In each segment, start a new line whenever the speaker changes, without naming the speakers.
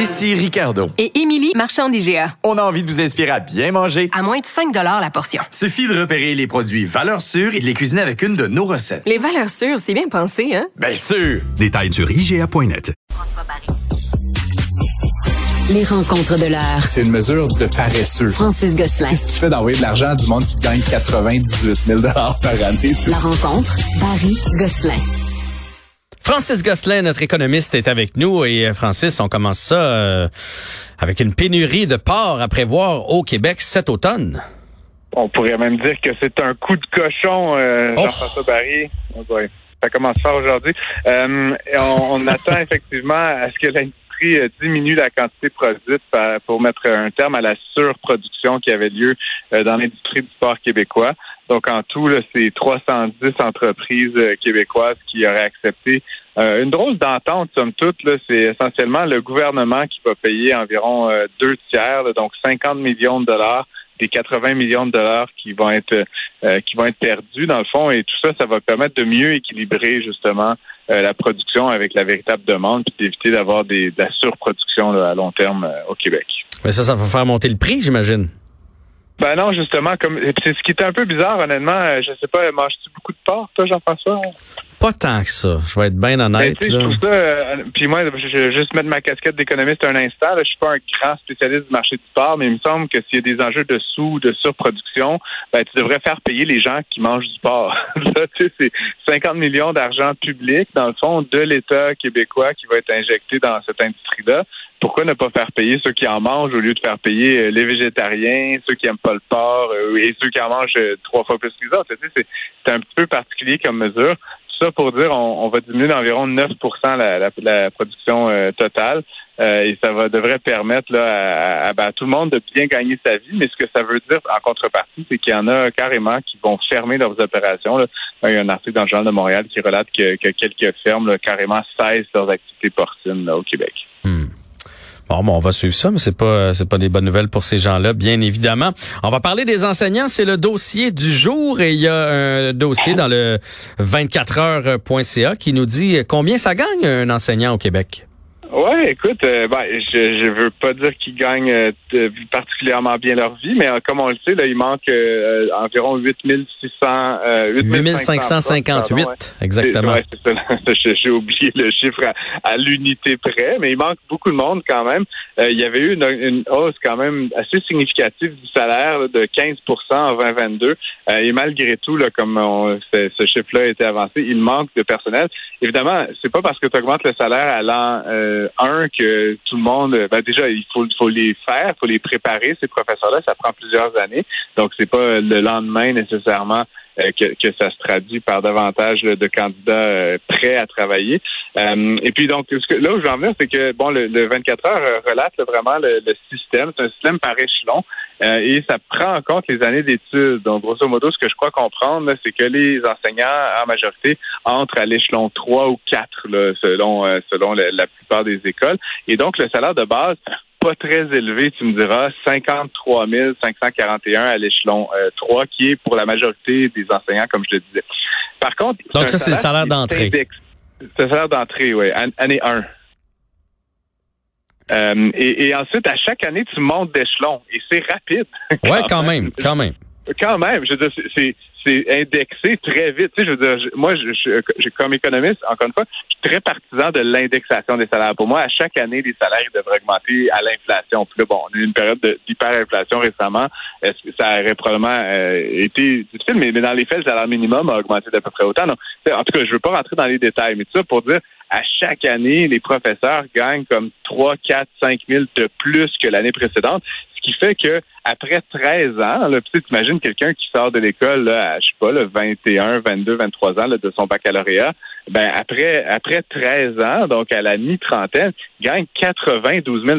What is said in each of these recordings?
Ici Ricardo.
Et Émilie, marchand d'IGA.
On a envie de vous inspirer à bien manger.
À moins de 5 la portion.
Suffit de repérer les produits valeurs sûres et de les cuisiner avec une de nos recettes.
Les valeurs sûres, c'est bien pensé, hein?
Bien sûr!
Détails sur IGA.net.
Les rencontres de l'heure.
C'est une mesure de paresseux.
Francis Gosselin.
Qu'est-ce que tu fais d'envoyer de l'argent à du monde qui gagne 98 000 par année? tu-
La rencontre, Barry Gosselin.
Francis Gosselin, notre économiste, est avec nous. Et euh, Francis, on commence ça euh, avec une pénurie de porc à prévoir au Québec cet automne.
On pourrait même dire que c'est un coup de cochon, euh,
Oh.
Jean-François Barry. Oh. Ça commence fort aujourd'hui. Euh, on, on attend effectivement à ce que l'industrie diminue la quantité produite pour mettre un terme à la surproduction qui avait lieu dans l'industrie du sport québécois. Donc en tout, là, c'est 310 entreprises québécoises qui auraient accepté euh, une drôle d'entente, somme toute. C'est essentiellement le gouvernement qui va payer environ euh, deux tiers, donc 50 millions de dollars des 80 millions de dollars qui vont être euh, qui vont être perdus dans le fond et tout ça, ça va permettre de mieux équilibrer justement euh, la production avec la véritable demande puis d'éviter d'avoir des, de la surproduction à long terme euh, au Québec.
Mais ça, ça va faire monter le prix, j'imagine.
Ben non, justement, comme c'est ce qui est un peu bizarre, honnêtement. euh, Je sais pas, manges-tu beaucoup de porc, toi, Jean-François?
Pas tant que ça. Je vais être bien
Ben,
honnête.
tu sais, je
là.
trouve ça. euh, puis moi, je je vais juste mettre ma casquette d'économiste un instant. Là, je suis pas un grand spécialiste du marché du porc, mais il me semble que s'il y a des enjeux de sous, de surproduction, ben, tu devrais faire payer les gens qui mangent du porc. Là, tu sais, c'est 50 millions d'argent public, dans le fond, de l'État québécois qui va être injecté dans cette industrie-là. Pourquoi ne pas faire payer ceux qui en mangent au lieu de faire payer euh, les végétariens, ceux qui aiment pas le porc euh, et ceux qui en mangent euh, trois fois plus que les autres? C'est un petit peu particulier comme mesure. Ça pour dire on, on va diminuer d'environ 9% la, la, la production euh, totale. Euh, et ça va devrait permettre là, à, à- ben, à tout le monde de bien gagner sa vie. Mais ce que ça veut dire en contrepartie, c'est qu'il y en a carrément qui vont fermer leurs opérations. Là. Il y a un article dans le Journal de Montréal qui relate que, que quelques fermes là, carrément cessent leurs activités porcines là, au Québec.
Hmm. Bon, bon, on va suivre ça, mais c'est pas c'est pas des bonnes nouvelles pour ces gens-là, bien évidemment. On va parler des enseignants, c'est le dossier du jour et il y a un dossier dans le 24heures.ca qui nous dit combien ça gagne un enseignant au Québec?
Ouais, écoute, euh, ben, je, je veux pas dire qu'ils gagnent euh, de- particulièrement bien leur vie, mais euh, comme on le sait, là, il manque euh, environ 8600, euh,
8558,
pardon, ouais.
exactement.
Ouais, c'est ça. J'ai j'ai oublié le chiffre à, à l'unité près, mais il manque beaucoup de monde quand même. Euh, il y avait eu une, une hausse quand même assez significative du salaire là, de 15% en 2022. Euh, et malgré tout, là, comme on- ce, ce chiffre-là a été avancé, il manque de personnel. Évidemment, c'est pas parce que tu augmentes le salaire à l'an euh, 1 que tout le monde. Ben déjà, il faut, faut les faire, il faut les préparer ces professeurs-là. Ça prend plusieurs années, donc c'est pas le lendemain nécessairement euh, que, que ça se traduit par davantage de candidats euh, prêts à travailler. Euh, et puis donc, là où je veux en venir, c'est que bon, le, le 24 heures euh, relate là, vraiment le, le système. C'est un système par échelon euh, et ça prend en compte les années d'études. Donc, grosso modo, ce que je crois comprendre, c'est que les enseignants, en majorité, entrent à l'échelon 3 ou 4, là, selon, euh, selon la, la plupart des écoles. Et donc, le salaire de base, pas très élevé, tu me diras, 53 541 à l'échelon euh, 3, qui est pour la majorité des enseignants, comme je le disais. Par contre,
Donc ça, c'est le salaire d'entrée.
C'est le salaire d'entrée, oui, an- année 1. Euh, et, et ensuite, à chaque année, tu montes d'échelon. Et c'est rapide.
Ouais, quand même, quand même.
Quand même, je veux dire, c'est- c'est indexé très vite. Tu sais, je veux dire, je- moi, je, je- comme économiste, encore une fois, je suis très partisan de l'indexation des salaires. Pour moi, à chaque année, les salaires devraient augmenter à l'inflation. Puis là, bon, on a eu une période de- d'hyperinflation récemment. Est-ce que ça aurait probablement euh, été difficile, mais, mais dans les faits, le salaire minimum a augmenté d'à peu près autant. Donc, tu sais, en tout cas, je veux pas rentrer dans les détails, mais tout ça pour dire, à chaque année, les professeurs gagnent comme 3, 4, 5 000 de plus que l'année précédente. Ce qui fait que après 13 ans, là, tu imagines quelqu'un qui sort de l'école à, je sais pas, là, 21, 22, 23 ans là, de son baccalauréat, ben après après 13 ans, donc à la mi-trentaine, gagne 92 000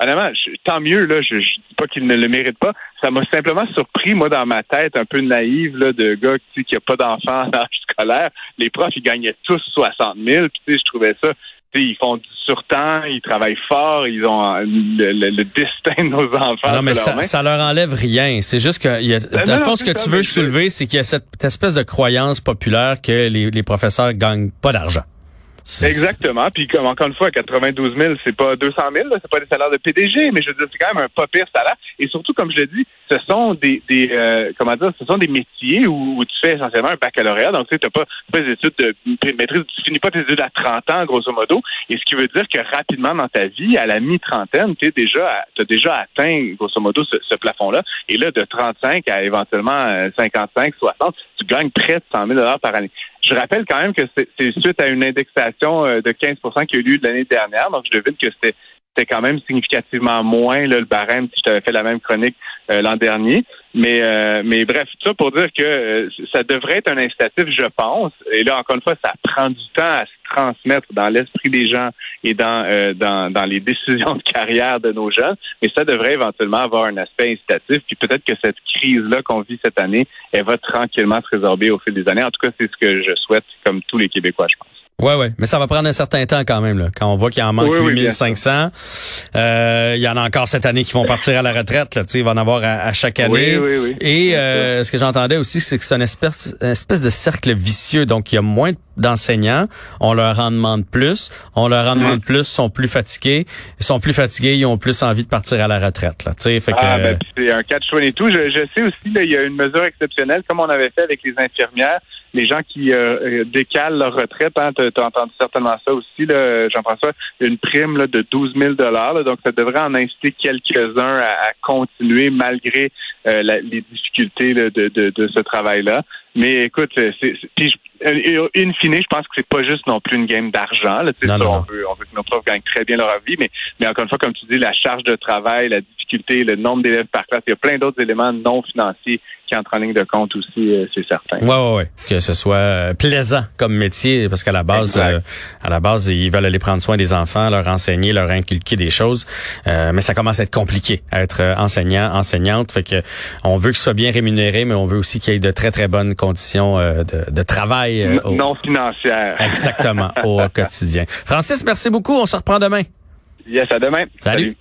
Honnêtement, tant mieux, là, je, je pas qu'il ne le mérite pas. Ça m'a simplement surpris, moi, dans ma tête, un peu naïve, là, de gars qui n'a pas d'enfants en âge scolaire. Les profs, ils gagnaient tous 60 000. Puis, tu sais, je trouvais ça ils font du surtemps, ils travaillent fort, ils ont euh, le, destin de nos enfants.
Non, mais ça, ça leur enlève rien. C'est juste que, y a, dans le fond, ce que tu veux soulever, c'est qu'il y a cette espèce de croyance populaire que les, les professeurs gagnent pas d'argent.
Exactement. Puis comme encore une fois, 92 000, c'est pas 200 000, c'est pas des salaires de PDG, mais je veux dire, c'est quand même un pas pire salaire. Et surtout, comme je l'ai dit, ce sont des, des euh, comment dire, ce sont des métiers où, tu fais essentiellement un baccalauréat. Donc, tu sais, pas, pas des études de maîtrise, tu finis pas tes études à 30 ans, grosso modo. Et ce qui veut dire que rapidement dans ta vie, à la mi-trentaine, tu déjà, as déjà atteint, grosso modo, ce, ce plafond-là. Et là, de 35 à éventuellement 55, euh, 60, tu gagnes près de 100 000 par année. Je rappelle quand même que c'est suite à une indexation euh, de 15% qui a eu lieu l'année dernière. Donc, je devine que c'était quand même significativement moins le barème si je t'avais fait la même chronique euh, l'an dernier. Mais euh, mais bref, tout ça pour dire que euh, ça devrait être un incitatif, je pense. Et là, encore une fois, ça prend du temps à se transmettre dans l'esprit des gens et dans, dans, dans les décisions de carrière de nos jeunes. Mais ça devrait éventuellement avoir un aspect incitatif. Puis peut-être que cette crise-là qu'on vit cette année, elle va tranquillement se résorber au fil des années. En tout cas, c'est ce que je souhaite, comme tous les Québécois, je pense.
Ouais, ouais, mais ça va prendre un certain temps quand même. Là. Quand on voit qu'il en manque 8500, euh, il y en a encore cette année qui vont partir à la retraite. Là, il va en avoir à, chaque année. Et euh, ce que j'entendais aussi, c'est que c'est une espèce, une espèce de cercle vicieux. Donc, il y a moins d'enseignants, on leur en demande plus, on leur en demande plus, sont plus fatigués, ils sont plus fatigués, ils ont plus envie de partir à la retraite. Là, fait que,
ah, ben, c'est un catch et tout. Je, je sais aussi, il y a une mesure exceptionnelle, comme on avait fait avec les infirmières les gens qui euh, euh, décalent leur retraite. Hein, tu as, entendu certainement ça aussi, Jean-François, une prime là, de 12 000 donc ça devrait en inciter quelques-uns à, continuer malgré euh, les difficultés de, de, ce travail-là. Mais écoute, c'est, in fine, je pense que c'est pas juste non plus une game d'argent. Là, On, veut, on veut que nos profs gagnent très bien leur vie, mais, mais encore une fois, comme tu dis, la charge de travail, la difficulté, le nombre d'élèves par classe, il y a plein d'autres éléments non financiers qui entrent en ligne de compte aussi, euh, c'est certain.
Ouais, ouais, ouais. Que ce soit euh, plaisant comme métier, parce qu'à la base, euh, à la base, ils veulent aller prendre soin des enfants, leur enseigner, leur inculquer des choses. mais ça commence à être compliqué à être enseignant, enseignante. Fait que on veut qu'ils soient bien rémunérés, mais on veut aussi qu'il y ait de très très bonnes conditions de, de travail.
non financières.
Exactement, au quotidien. Francis, merci beaucoup. On se reprend demain.
Yes, à demain.
Salut.